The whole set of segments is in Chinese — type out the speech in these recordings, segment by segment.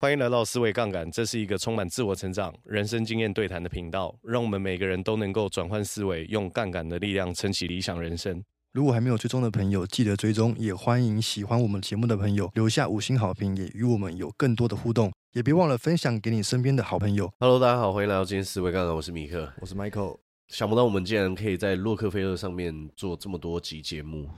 欢迎来到思维杠杆，这是一个充满自我成长、人生经验对谈的频道，让我们每个人都能够转换思维，用杠杆的力量撑起理想人生。如果还没有追踪的朋友，记得追踪，也欢迎喜欢我们节目的朋友留下五星好评，也与我们有更多的互动，也别忘了分享给你身边的好朋友。Hello，大家好，欢迎来到今天思维杠杆，我是米克，我是 Michael。想不到我们竟然可以在洛克菲勒上面做这么多集节目。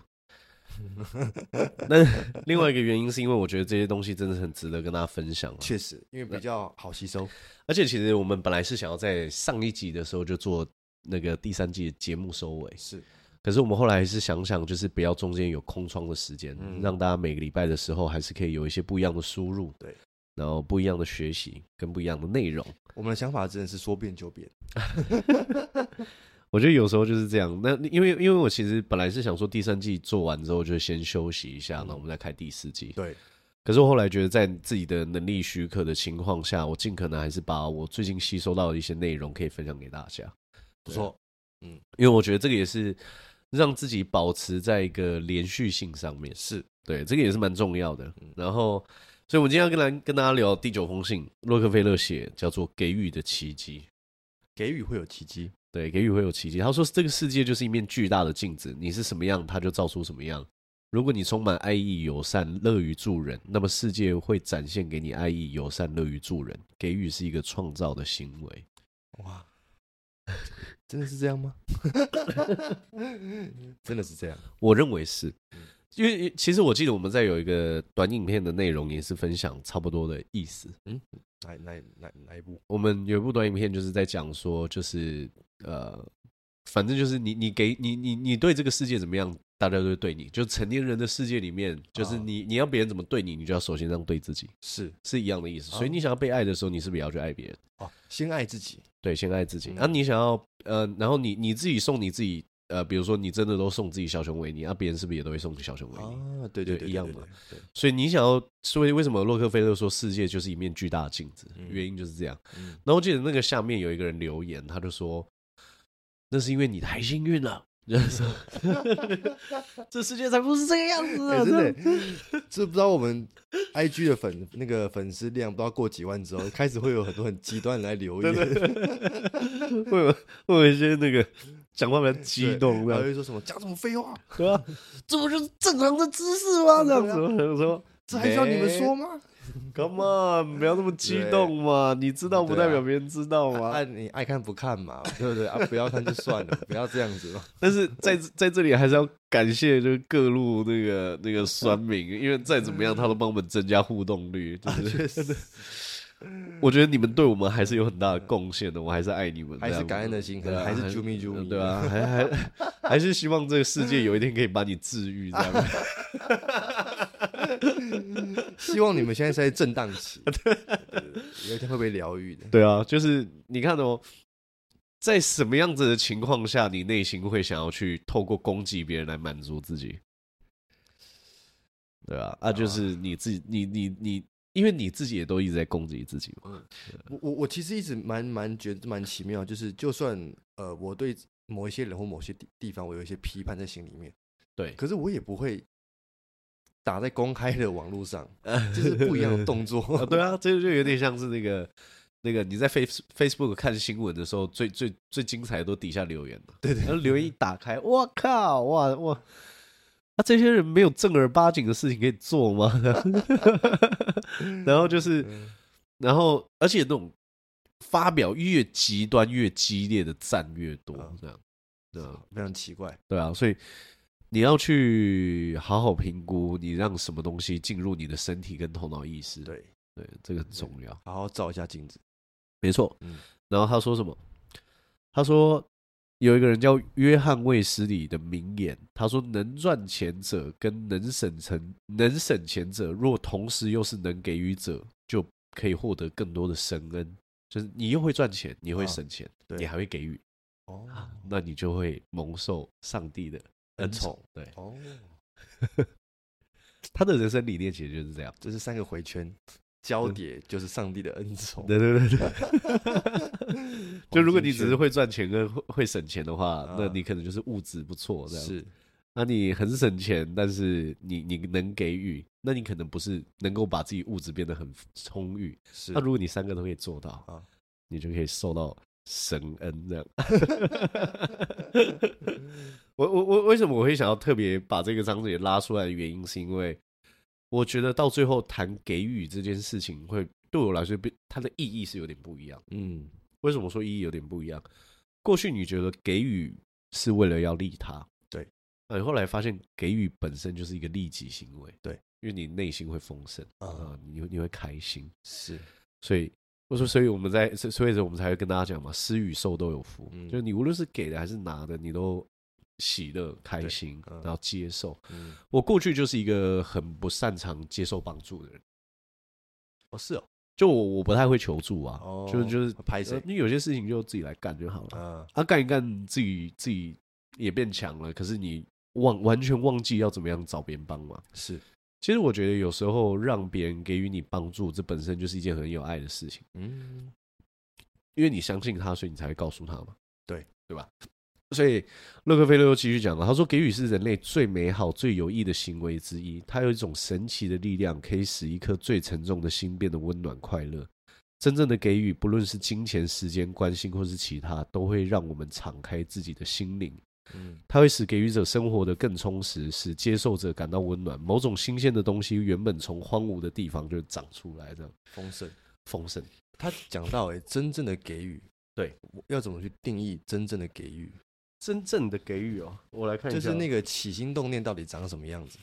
那另外一个原因是因为我觉得这些东西真的很值得跟大家分享。确实，因为比较好吸收，而且其实我们本来是想要在上一集的时候就做那个第三季的节目收尾，是。可是我们后来还是想想，就是不要中间有空窗的时间，嗯，让大家每个礼拜的时候还是可以有一些不一样的输入，对，然后不一样的学习跟不一样的内容。我们的想法真的是说变就变。我觉得有时候就是这样。那因为因为我其实本来是想说第三季做完之后就先休息一下，那、嗯、我们再开第四季。对。可是我后来觉得，在自己的能力许可的情况下，我尽可能还是把我最近吸收到的一些内容可以分享给大家。不错。嗯，因为我觉得这个也是让自己保持在一个连续性上面。是对，这个也是蛮重要的。然后，所以我们今天要跟来跟大家聊第九封信，洛克菲勒写，叫做《给予的奇迹》。给予会有奇迹。对，给予会有奇迹。他说：“这个世界就是一面巨大的镜子，你是什么样，它就造出什么样。如果你充满爱意、友善、乐于助人，那么世界会展现给你爱意、友善、乐于助人。给予是一个创造的行为。”哇，真的是这样吗？真的是这样？我认为是，因为其实我记得我们在有一个短影片的内容也是分享差不多的意思。嗯，哪哪哪哪一部？我们有一部短影片就是在讲说，就是。呃，反正就是你，你给你，你，你对这个世界怎么样，大家都会对你。就成年人的世界里面，就是你，你要别人怎么对你，你就要首先这样对自己，是是一样的意思。所以你想要被爱的时候，你是不是也要去爱别人？哦，先爱自己，对，先爱自己。然后你想要，呃，然后你你自己送你自己，呃，比如说你真的都送自己小熊维尼，那别人是不是也都会送你小熊维尼？啊，对对对，一样的。所以你想要，所以为什么洛克菲勒说世界就是一面巨大的镜子？原因就是这样。然后我记得那个下面有一个人留言，他就说。那是因为你太幸运了，这世界才不是这个样子啊！欸、真的，这不知道我们 I G 的粉那个粉丝量，不知道过几万之后，开始会有很多很极端来留言，会有会有一些那个讲话比较激动，然后又说什么讲什么废话，对吧？这不就是正常的知识吗？这样子，我说这还需要你们说吗？Come on，不要那么激动嘛！你知道不代表别人知道吗？爱、啊、你爱看不看嘛，对不对啊？不要看就算了，不要这样子嘛。但是在在这里还是要感谢，就是各路那个那个酸民，因为再怎么样，他都帮我们增加互动率。确实，我觉得你们对我们还是有很大的贡献的，我还是爱你们，还是感恩的心，可能还是啾咪啾咪，对啊？还还 还是希望这个世界有一天可以把你治愈，这样。希望你们现在是在震荡期，有一天会被疗愈的。对啊，就是你看哦，在什么样子的情况下，你内心会想要去透过攻击别人来满足自己？对啊，啊，就是你自己，你你你，因为你自己也都一直在攻击自己嘛。我我我其实一直蛮蛮觉得蛮奇妙，就是就算呃，我对某一些人或某些地地方，我有一些批判在心里面，对，可是我也不会。打在公开的网络上，就是不一样的动作。啊对啊，这个就有点像是那个那个你在 Face Facebook 看新闻的时候，最最最精彩的都底下留言嘛。对对，然后留言一打开，我靠，哇哇，那、啊、这些人没有正儿八经的事情可以做吗？然后就是，然后而且那种发表越极端越激烈的赞越多，这样，对，非常奇怪。对啊，所以。你要去好好评估，你让什么东西进入你的身体跟头脑意识？对对，这个很重要。好好照一下镜子，没错。嗯，然后他说什么？他说有一个人叫约翰卫斯理的名言，他说：“能赚钱者跟能省成能省钱者，若同时又是能给予者，就可以获得更多的神恩。就是你又会赚钱，你会省钱，啊、你还会给予哦，那你就会蒙受上帝的。”恩宠，对。哦，他的人生理念其实就是这样，这是三个回圈交叠，就是上帝的恩宠。对对对对，就如果你只是会赚钱跟会省钱的话，那你可能就是物质不错这样。是，那你很省钱，但是你你能给予，那你可能不是能够把自己物质变得很充裕。是，那如果你三个都可以做到啊，你就可以受到神恩这样。我我我为什么我会想要特别把这个章节拉出来的原因，是因为我觉得到最后谈给予这件事情，会对我来说，它的意义是有点不一样。嗯，为什么说意义有点不一样？过去你觉得给予是为了要利他，对，那你后来发现给予本身就是一个利己行为，对，因为你内心会丰盛啊，你你会开心，是，所以我说，所以我们在所以说我们才会跟大家讲嘛，施与受都有福，嗯，就是你无论是给的还是拿的，你都喜乐开心，然后接受。嗯，我过去就是一个很不擅长接受帮助的人，哦，是哦。就我我不太会求助啊，哦、就就是拍谁？你有些事情就自己来干就好了。嗯，啊，干一干自己自己也变强了，可是你忘完全忘记要怎么样找别人帮忙。是，其实我觉得有时候让别人给予你帮助，这本身就是一件很有爱的事情。嗯，因为你相信他，所以你才会告诉他嘛。对，对吧？所以洛克菲勒又继续讲了，他说：“给予是人类最美好、最有益的行为之一。它有一种神奇的力量，可以使一颗最沉重的心变得温暖快乐。真正的给予，不论是金钱、时间、关心，或是其他，都会让我们敞开自己的心灵。嗯，它会使给予者生活得更充实，使接受者感到温暖。某种新鲜的东西，原本从荒芜的地方就长出来，这样丰盛，丰盛。他讲到，哎，真正的给予，对，要怎么去定义真正的给予？”真正的给予哦，我来看一下，就是那个起心动念到底长什么样子？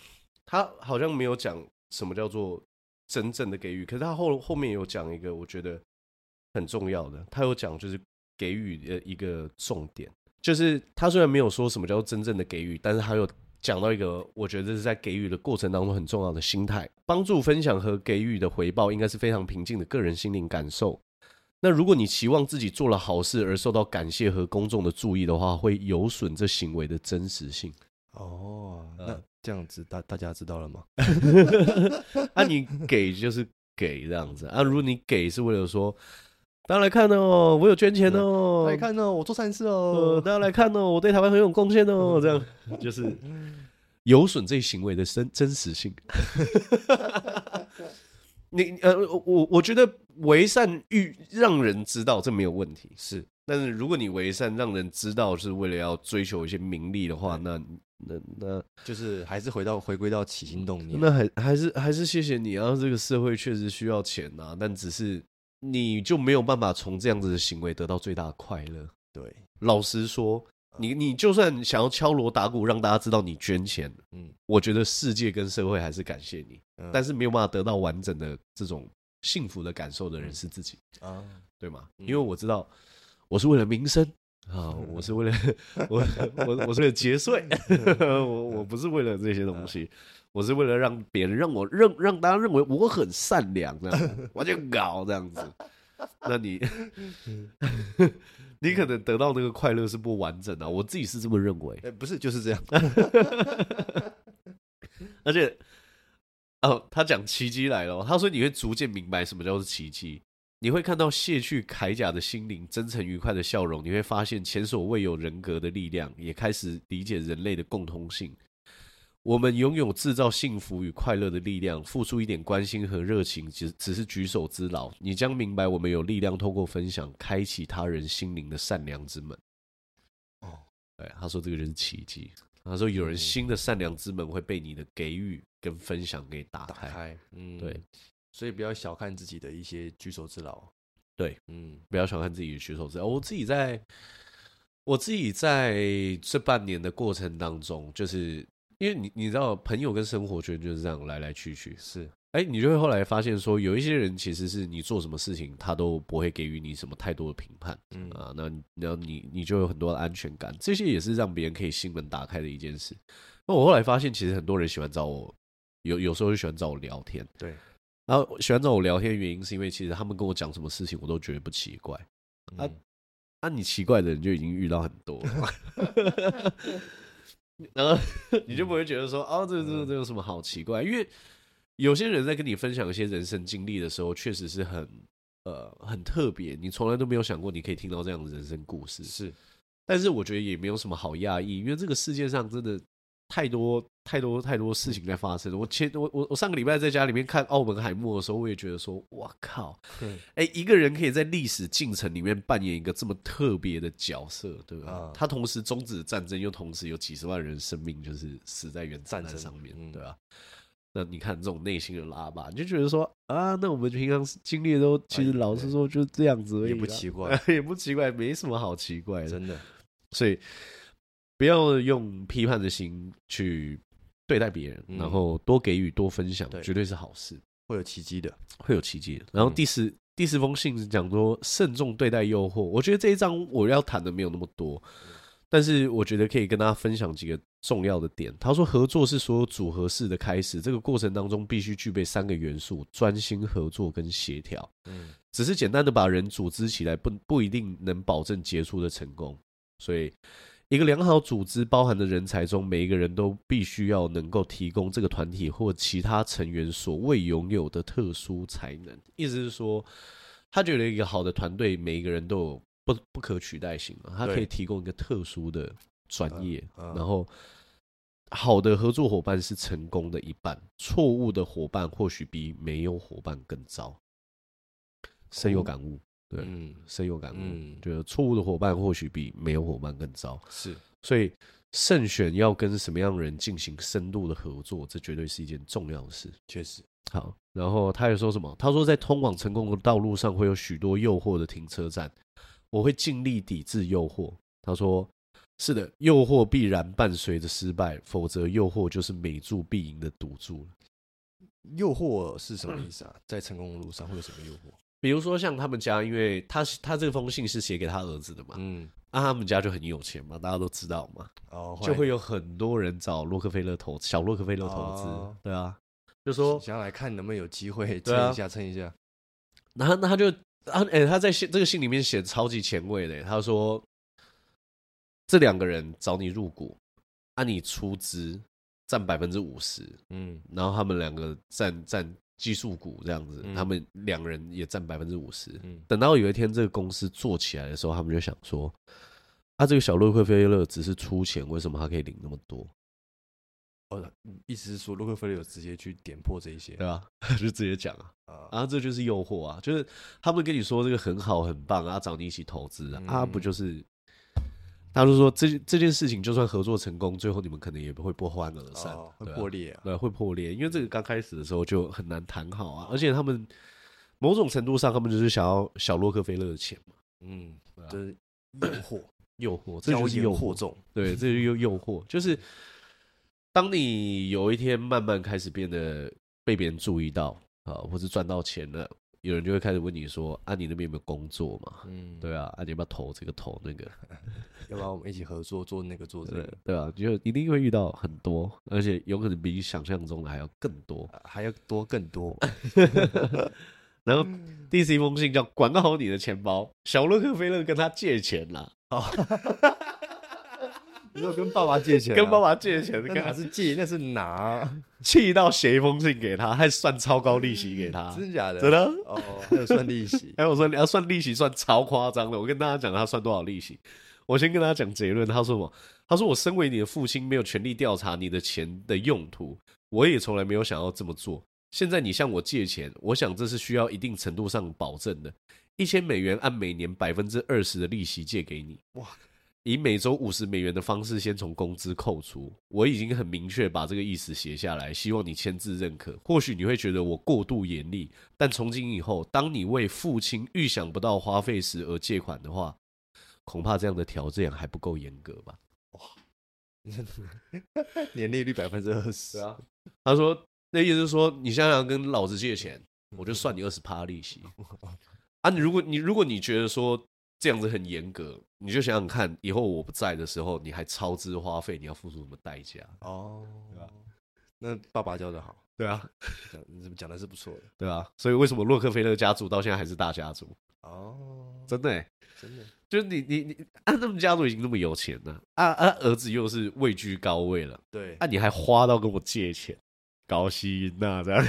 他好像没有讲什么叫做真正的给予，可是他后后面有讲一个我觉得很重要的，他有讲就是给予的一个重点，就是他虽然没有说什么叫做真正的给予，但是他有讲到一个我觉得是在给予的过程当中很重要的心态，帮助分享和给予的回报应该是非常平静的个人心灵感受。那如果你期望自己做了好事而受到感谢和公众的注意的话，会有损这行为的真实性。哦，那这样子大大家知道了吗？啊，你给就是给这样子啊。如果你给是为了说，大家来看哦，我有捐钱哦，来看哦，我做善事哦，大家来看哦，我对台湾很有贡献哦，这样就是有损这行为的真真实性。你呃，我我觉得为善欲让人知道这没有问题，是。但是如果你为善让人知道是为了要追求一些名利的话，那那那就是还是回到回归到起心动念。那还还是还是谢谢你啊！这个社会确实需要钱啊，但只是你就没有办法从这样子的行为得到最大的快乐。对，老实说。你你就算想要敲锣打鼓让大家知道你捐钱，嗯，我觉得世界跟社会还是感谢你，嗯，但是没有办法得到完整的这种幸福的感受的人是自己啊，对吗？因为我知道我是为了民生啊，我是为了我我我是为了节税，我我不是为了这些东西，我是为了让别人让我认让大家认为我很善良这样，我就搞这样子，那你。你可能得到那个快乐是不完整的，我自己是这么认为。哎，不是，就是这样。而且，哦，他讲奇迹来了。他说你会逐渐明白什么叫做奇迹，你会看到卸去铠甲的心灵，真诚愉快的笑容。你会发现前所未有人格的力量，也开始理解人类的共通性。我们拥有制造幸福与快乐的力量，付出一点关心和热情，只只是举手之劳。你将明白，我们有力量透过分享，开启他人心灵的善良之门。哦，对，他说这个就是奇迹。他说有人新的善良之门会被你的给予跟分享给打开。打开，嗯，对，所以不要小看自己的一些举手之劳。对，嗯，不要小看自己的举手之劳。我自己在，我自己在这半年的过程当中，就是。因为你你知道，朋友跟生活圈就是这样来来去去。是，哎，你就会后来发现说，有一些人其实是你做什么事情，他都不会给予你什么太多的评判。嗯啊，那然后你你就有很多的安全感，这些也是让别人可以心门打开的一件事。那我后来发现，其实很多人喜欢找我，有有时候就喜欢找我聊天。对，然后喜欢找我聊天的原因是因为其实他们跟我讲什么事情，我都觉得不奇怪。啊，啊，你奇怪的人就已经遇到很多了。然后你就不会觉得说，哦，这这这有什么好奇怪？因为有些人在跟你分享一些人生经历的时候，确实是很呃很特别，你从来都没有想过你可以听到这样的人生故事。是，但是我觉得也没有什么好讶异，因为这个世界上真的太多太多太多事情在发生。我前我我我上个礼拜在家里面看澳门海默的时候，我也觉得说，哇靠！哎、欸，一个人可以在历史进程里面扮演一个这么特别的角色，对吧？啊、他同时终止战争，又同时有几十万人生命就是死在原战争上面，对吧？那你看这种内心的拉吧，你就觉得说啊，那我们平常经历的都，其实老实说就这样子而已，也不奇怪，也不奇怪，没什么好奇怪的，真的。所以不要用批判的心去对待别人，嗯、然后多给予、多分享，绝对是好事，会有奇迹的，会有奇迹的。然后第十、嗯、第十封信是讲说慎重对待诱惑，我觉得这一章我要谈的没有那么多。但是我觉得可以跟大家分享几个重要的点。他说，合作是所有组合式的开始，这个过程当中必须具备三个元素：专心、合作跟协调。嗯，只是简单的把人组织起来，不不一定能保证杰出的成功。所以，一个良好组织包含的人才中，每一个人都必须要能够提供这个团体或其他成员所未拥有的特殊才能。意思是说，他觉得一个好的团队，每一个人都有。不不可取代性嘛，他可以提供一个特殊的专业，然后好的合作伙伴是成功的一半，错误的伙伴或许比没有伙伴更糟。深有感悟，对，嗯，深有感悟，嗯，觉得错误的伙伴或许比没有伙伴更糟，是，所以慎选要跟什么样的人进行深度的合作，这绝对是一件重要的事，确实。好，然后他又说什么？他说在通往成功的道路上会有许多诱惑的停车站。我会尽力抵制诱惑。他说：“是的，诱惑必然伴随着失败，否则诱惑就是每注必赢的赌注。诱惑是什么意思啊？在成功的路上会有什么诱惑？比如说像他们家，因为他他这封信是写给他儿子的嘛，嗯，啊，他们家就很有钱嘛，大家都知道嘛，哦，就会有很多人找洛克菲勒投小洛克菲勒投资，哦，对啊，就说想要来看能不能有机会蹭一下蹭一下，然后那他就。”啊，哎、欸，他在信这个信里面写超级前卫的。他说，这两个人找你入股，按、啊、你出资占百分之五十，嗯，然后他们两个占占奇数股这样子，嗯、他们两个人也占百分之五十。嗯，等到有一天这个公司做起来的时候，他们就想说，他、啊、这个小洛克菲勒只是出钱，为什么他可以领那么多？哦，意思是说洛克菲勒有直接去点破这一些，对吧？就直接讲啊，然后这就是诱惑啊，就是他们跟你说这个很好很棒啊，找你一起投资啊，啊不就是？他就说这这件事情就算合作成功，最后你们可能也不会不欢而散，会破裂啊，对，会破裂，因为这个刚开始的时候就很难谈好啊，而且他们某种程度上，他们就是想要小洛克菲勒的钱嘛，嗯，就是诱惑，诱惑，这就是诱惑重，对，这就诱诱惑，就是。当你有一天慢慢开始变得被别人注意到啊，或者赚到钱了，有人就会开始问你说：“啊，你那边有没有工作嘛？”嗯，对啊，啊，你要不要投这个投那个？要不要我们一起合作做那个做这个？对，对啊，就一定会遇到很多，而且有可能比你想象中的还要更多，还要多更多。然后第四封信叫“管好你的钱包”，小洛克菲勒跟他借钱啦。哦你说跟爸爸借钱，跟爸爸借钱，那哪是借，那是拿。气到写一封信给他，还算超高利息给他，真的假的？真的哦，还有算利息。还有说你要算利息，算超夸张的。我跟大家讲他算多少利息。我先跟大家讲结论。他说什么？他说我身为你的父亲，没有权利调查你的钱的用途，我也从来没有想要这么做。现在你向我借钱，我想这是需要一定程度上保证的。一千美元按每年百分之二十的利息借给你。哇！以每周五十美元的方式先从工资扣除，我已经很明确把这个意思写下来，希望你签字认可。或许你会觉得我过度严厉，但从今以后，当你为父亲预想不到花费时而借款的话，恐怕这样的条件还不够严格吧？哇，年利率百分之二十啊！他说，那意思是说，你想想跟老子借钱，我就算你二十趴利息 啊！你如果你如果你觉得说。这样子很严格，你就想想看，以后我不在的时候，你还超支花费，你要付出什么代价？哦，对吧？那爸爸教的好，对啊，你怎么讲的是不错的，对啊。所以为什么洛克菲勒家族到现在还是大家族？哦，真的、欸，真的，就是你你你，啊，他们家族已经那么有钱了，啊啊，儿子又是位居高位了，对，啊，你还花到跟我借钱，高薪呐，这样。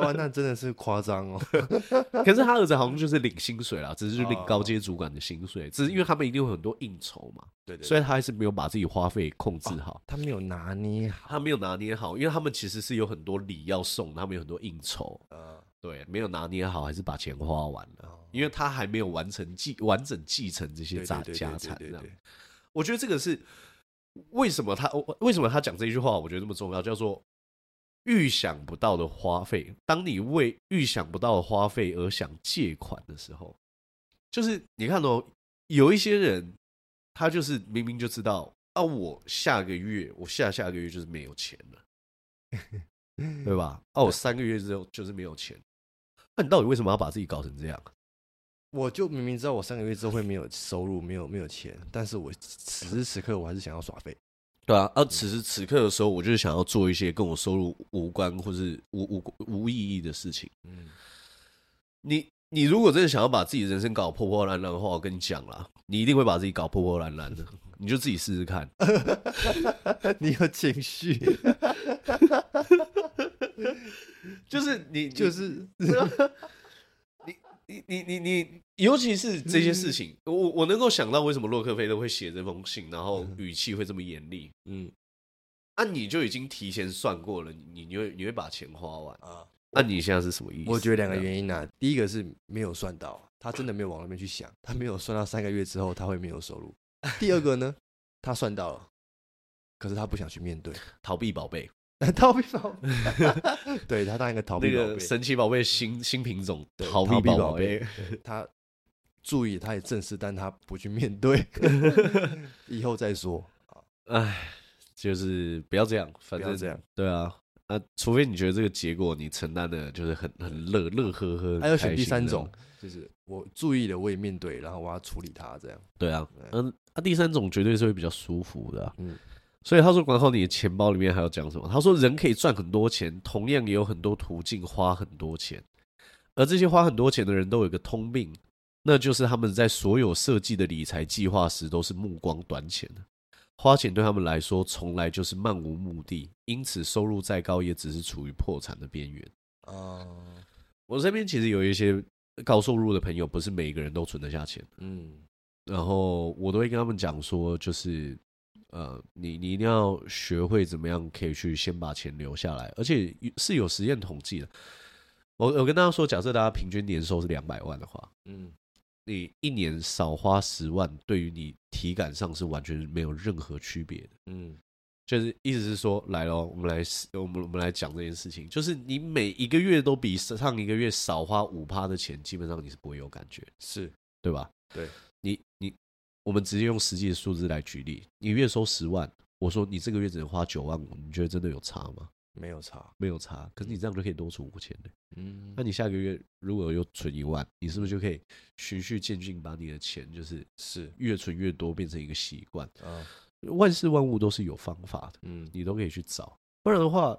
哇，那真的是夸张哦。可是他儿子好像就是领薪水啦，只是领高阶主管的薪水，只是因为他们一定有很多应酬嘛。对对。所以他还是没有把自己花费控制好，他没有拿捏好，他没有拿捏好，因为他们其实是有很多礼要送，他们有很多应酬。嗯，对，没有拿捏好，还是把钱花完了，因为他还没有完成继完整继承这些家家产。这样，我觉得这个是为什么他为什么他讲这句话，我觉得这么重要，叫做。预想不到的花费，当你为预想不到的花费而想借款的时候，就是你看哦，有一些人，他就是明明就知道啊，我下个月，我下下个月就是没有钱了，对吧？啊，我三个月之后就是没有钱，那你到底为什么要把自己搞成这样？我就明明知道我三个月之后会没有收入，没有没有钱，但是我此时此刻我还是想要耍废。对啊，而、啊、此时此刻的时候，我就是想要做一些跟我收入无关或是无无无意义的事情。嗯，你你如果真的想要把自己人生搞破破烂烂的话，我跟你讲啦，你一定会把自己搞破破烂烂的。你就自己试试看。你有情绪，就是你就是。你你你你，尤其是这些事情，嗯、我我能够想到为什么洛克菲勒会写这封信，然后语气会这么严厉。嗯，那、啊、你就已经提前算过了，你你会你会把钱花完啊？那你现在是什么意思？我觉得两个原因啊，第一个是没有算到，他真的没有往那边去想，他没有算到三个月之后他会没有收入。第二个呢，他算到了，可是他不想去面对，逃避宝贝。逃避宝贝，对他当一个逃避宝贝，神奇宝贝新新品种逃避宝贝。他注意，他也正视，但他不去面对，以后再说。哎，就是不要这样，反正这样。对啊，啊，除非你觉得这个结果你承担的就是很很乐乐呵呵。还有选第三种，就是我注意了，我也面对，然后我要处理它，这样。对啊，嗯，啊，第三种绝对是会比较舒服的。嗯。所以他说，管好你的钱包里面还要讲什么？他说，人可以赚很多钱，同样也有很多途径花很多钱。而这些花很多钱的人都有一个通病，那就是他们在所有设计的理财计划时都是目光短浅的。花钱对他们来说从来就是漫无目的，因此收入再高也只是处于破产的边缘。啊，我身边其实有一些高收入的朋友，不是每个人都存得下钱。嗯，然后我都会跟他们讲说，就是。呃，你你一定要学会怎么样可以去先把钱留下来，而且是有实验统计的。我我跟大家说，假设大家平均年收是两百万的话，嗯，你一年少花十万，对于你体感上是完全没有任何区别的。嗯，就是意思是说，来咯，我们来我们我们来讲这件事情，就是你每一个月都比上一个月少花五趴的钱，基本上你是不会有感觉，是对吧？对，你你。我们直接用实际的数字来举例，你月收十万，我说你这个月只能花九万五，你觉得真的有差吗？没有差，没有差。可是你这样就可以多存五千的。嗯，那你下个月如果又存一万，你是不是就可以循序渐进把你的钱就是是越存越多，变成一个习惯？啊，万事万物都是有方法的，嗯，你都可以去找。不然的话，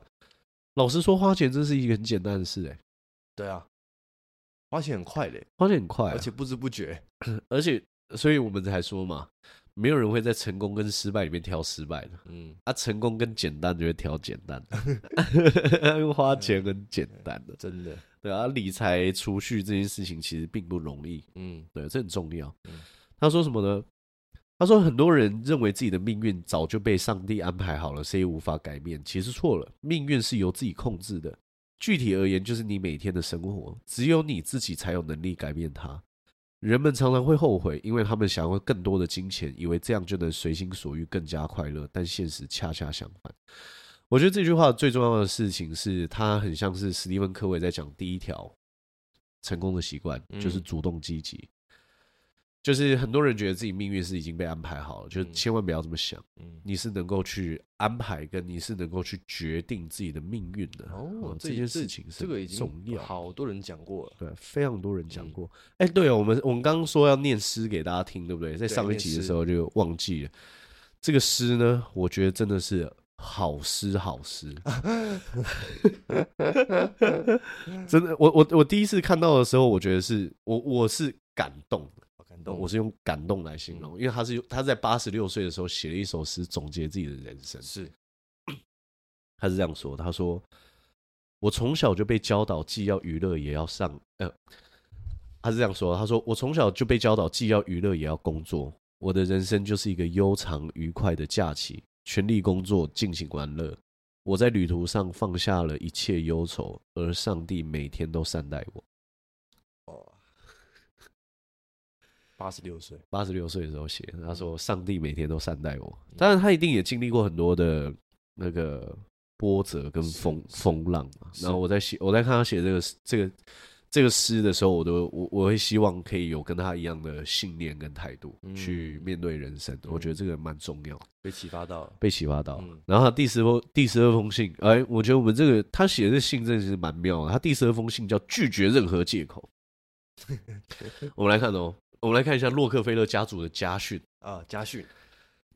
老实说，花钱真是一个很简单的事，欸，哎。对啊，花钱很快嘞，花钱很快，而且不知不觉，而且。所以我们才说嘛，没有人会在成功跟失败里面挑失败的。嗯，啊，成功跟简单就会挑简单的，花钱很简单的，真的。对啊，理财储蓄这件事情其实并不容易。嗯，对，这很重要。他说什么呢？他说很多人认为自己的命运早就被上帝安排好了，谁也无法改变。其实错了，命运是由自己控制的。具体而言，就是你每天的生活，只有你自己才有能力改变它。人们常常会后悔，因为他们想要更多的金钱，以为这样就能随心所欲、更加快乐。但现实恰恰相反。我觉得这句话最重要的事情是，它很像是史蒂芬·科维在讲第一条成功的习惯，就是主动积极。就是很多人觉得自己命运是已经被安排好了，就千万不要这么想。嗯，你是能够去安排，跟你是能够去决定自己的命运的。哦，这件事情是这个已经重要，好多人讲过了，对，非常多人讲过。哎，对哦，我们我们刚刚说要念诗给大家听，对不对？在上一集的时候就忘记了。这个诗呢，我觉得真的是好诗，好诗。真的，我我我第一次看到的时候，我觉得是我我是感动。我是用感动来形容，因为他是他在八十六岁的时候写了一首诗，总结自己的人生。是，他是这样说：“他说，我从小就被教导，既要娱乐也要上。呃，他是这样说，他说我从小就被教导，既要娱乐也要工作。我的人生就是一个悠长愉快的假期，全力工作，尽情玩乐。我在旅途上放下了一切忧愁，而上帝每天都善待我。哦，八十六岁，八十六岁的时候写，他说上帝每天都善待我。当然，他一定也经历过很多的那个波折跟风风浪嘛。然后我在写，我在看他写这个这个。这个诗的时候，我都我我会希望可以有跟他一样的信念跟态度去面对人生。我觉得这个蛮重要，被启发到，被启发到。然后他第十封第十二封信，哎，我觉得我们这个他写的这信真的是蛮妙的。他第十二封信叫拒绝任何借口。我们来看哦，我们来看一下洛克菲勒家族的家训啊，家训。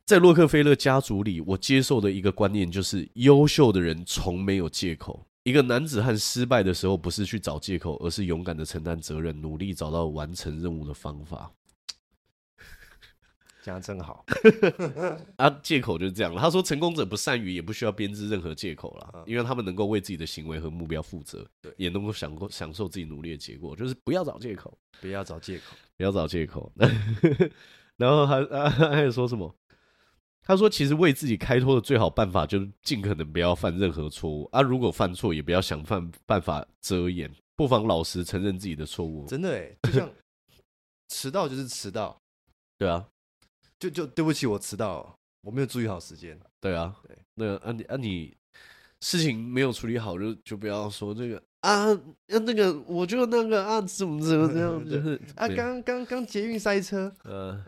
在洛克菲勒家族里，我接受的一个观念就是，优秀的人从没有借口。一个男子汉失败的时候，不是去找借口，而是勇敢的承担责任，努力找到完成任务的方法。讲的真好 啊！借口就是这样了。他说，成功者不善于，也不需要编织任何借口了，因为他们能够为自己的行为和目标负责，对，也能够享过享受自己努力的结果。就是不要找借口，不要找借口，不要找借口。然后还啊，还有说什么？他说：“其实为自己开脱的最好办法就是尽可能不要犯任何错误啊！如果犯错，也不要想犯办法遮掩，不妨老实承认自己的错误。真的哎，就像迟到就是迟到，对啊，就就对不起，我迟到，我没有注意好时间。对啊，对，那个啊你啊你事情没有处理好，就就不要说这个啊，那个我就那个啊怎么怎么这样，就是啊刚刚刚捷运塞车，呃。”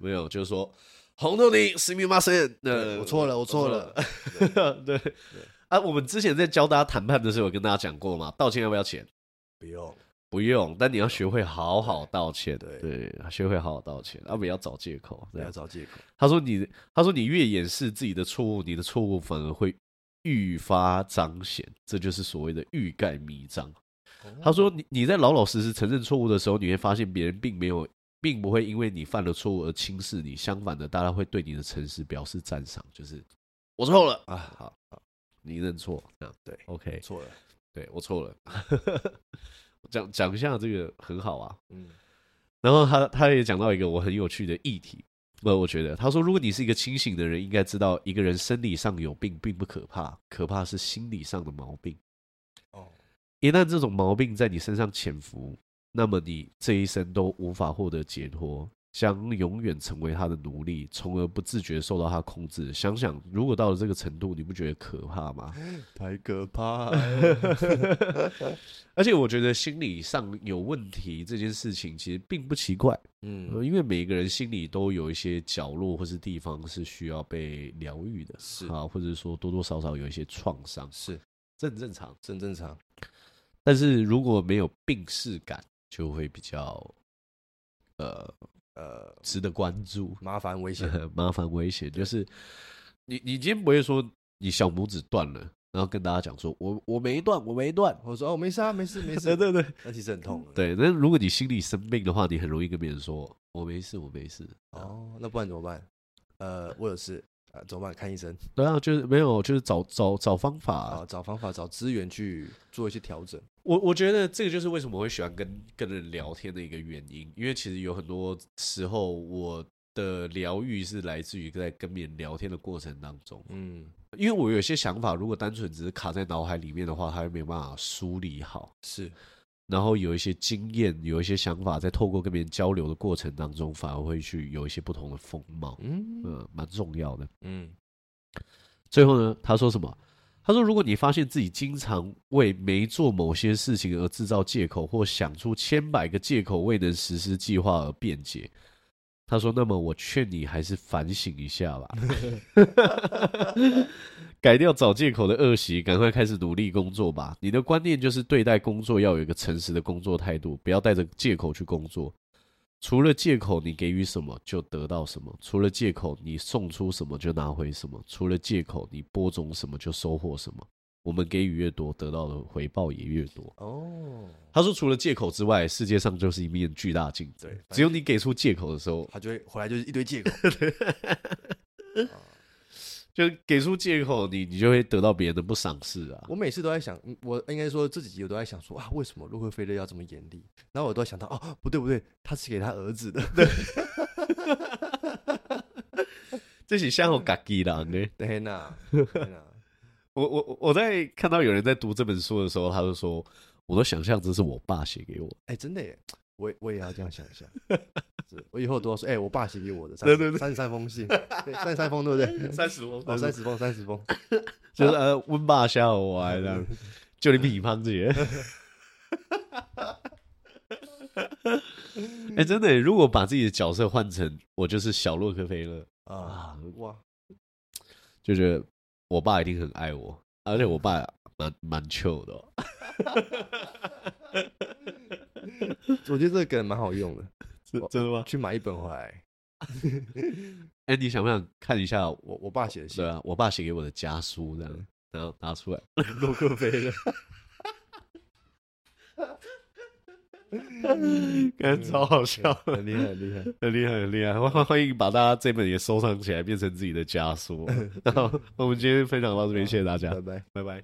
没有，就是说红豆泥すみません。我错了，我错了。对对啊，我们之前在教大家谈判的时候，有跟大家讲过吗？道歉要不要钱？不用， 不用。但你要学会好好道歉。对对，学会好好道歉，而不要找借口。不要找借口。他说你，他说你越掩饰自己的错误，你的错误反而会愈发彰显。这就是所谓的欲盖弥彰。他说你你在老老实实承认错误的时候，你会发现别人并没有。并不会因为你犯了错误而轻视你，相反的，大家会对你的诚实表示赞赏。就是我错了啊，好，好，你认错，这样对，OK，错了，对我错了。讲讲一下这个很好啊，嗯。然后他他也讲到一个我很有趣的议题，我我觉得他说，如果你是一个清醒的人，应该知道一个人生理上有病并不可怕，可怕是心理上的毛病。哦，一旦这种毛病在你身上潜伏。那么你这一生都无法获得解脱，将永远成为他的奴隶，从而不自觉受到他控制。想想，如果到了这个程度，你不觉得可怕吗？太可怕！而且我觉得心理上有问题这件事情其实并不奇怪，嗯，因为每个人心里都有一些角落或是地方是需要被疗愈的，是啊，或者说多多少少有一些创伤，是这很正常，真正常。但是如果没有病逝感，就会比较，呃呃，值得关注，麻烦危险，麻烦危险，就是你你今天不会说你小拇指断了，然后跟大家讲说我我没断，我没断，我说哦没事啊，没事没事，对对对，那其实很痛，对。那如果你心里生病的话，你很容易跟别人说我没事，我没事。哦，那不然怎么办？呃，我有事。怎么办？看医生？对啊，就是没有，就是找找找方法，啊，找方法，找资源去做一些调整。我我觉得这个就是为什么我会喜欢跟跟人聊天的一个原因，因为其实有很多时候我的疗愈是来自于在跟别人聊天的过程当中。嗯，因为我有些想法，如果单纯只是卡在脑海里面的话，它会没有办法梳理好。是。然后有一些经验，有一些想法，在透过跟别人交流的过程当中，反而会去有一些不同的风貌，嗯，呃，蛮重要的，嗯。最后呢，他说什么？他说，如果你发现自己经常为没做某些事情而制造借口，或想出千百个借口未能实施计划而辩解，他说，那么我劝你还是反省一下吧。改掉找借口的恶习，赶快开始努力工作吧。你的观念就是对待工作要有一个诚实的工作态度，不要带着借口去工作。除了借口，你给予什么就得到什么；除了借口，你送出什么就拿回什么；除了借口，你播种什么就收获什么。我们给予越多，得到的回报也越多。哦，他说，除了借口之外，世界上就是一面巨大镜子。对，只有你给出借口的时候，他就会回来就是一堆借口。就给出借口，你你就会得到别人的不赏识啊。我每次都在想，我应该说这几集我都在想说啊，为什么洛克菲勒要这么严厉？然后我都在想到，哦，不对不对，他是给他儿子的。对，这是像 我嘎吉郎的。天哪！我我我在看到有人在读这本书的时候，他就说，我都想象这是我爸写给我。哎，真的耶，我我也要这样想一下。我以后都要说，哎、欸，我爸写给我的，对对对，三十三封信，三十三封，对不对？三十封，哦，三十封，三十封，就是呃，温爸笑我这样，就你比方这些。哎，真的，如果把自己的角色换成我就是小洛克菲勒啊，哇，就觉得我爸一定很爱我，而且我爸蛮蛮糗的、哦。我觉得这个梗蛮好用的。是真的吗？去买一本回来。哎、欸，你想不想看一下我我爸写的信？对啊，我爸写给我的家书，这样，然后拿出来。洛克菲勒，感觉超好笑，很厉害，很厉害，很厉害，很厉害。欢欢迎把大家这本也收藏起来，变成自己的家书。然后我们今天分享到这边，谢谢大家，拜拜，拜拜。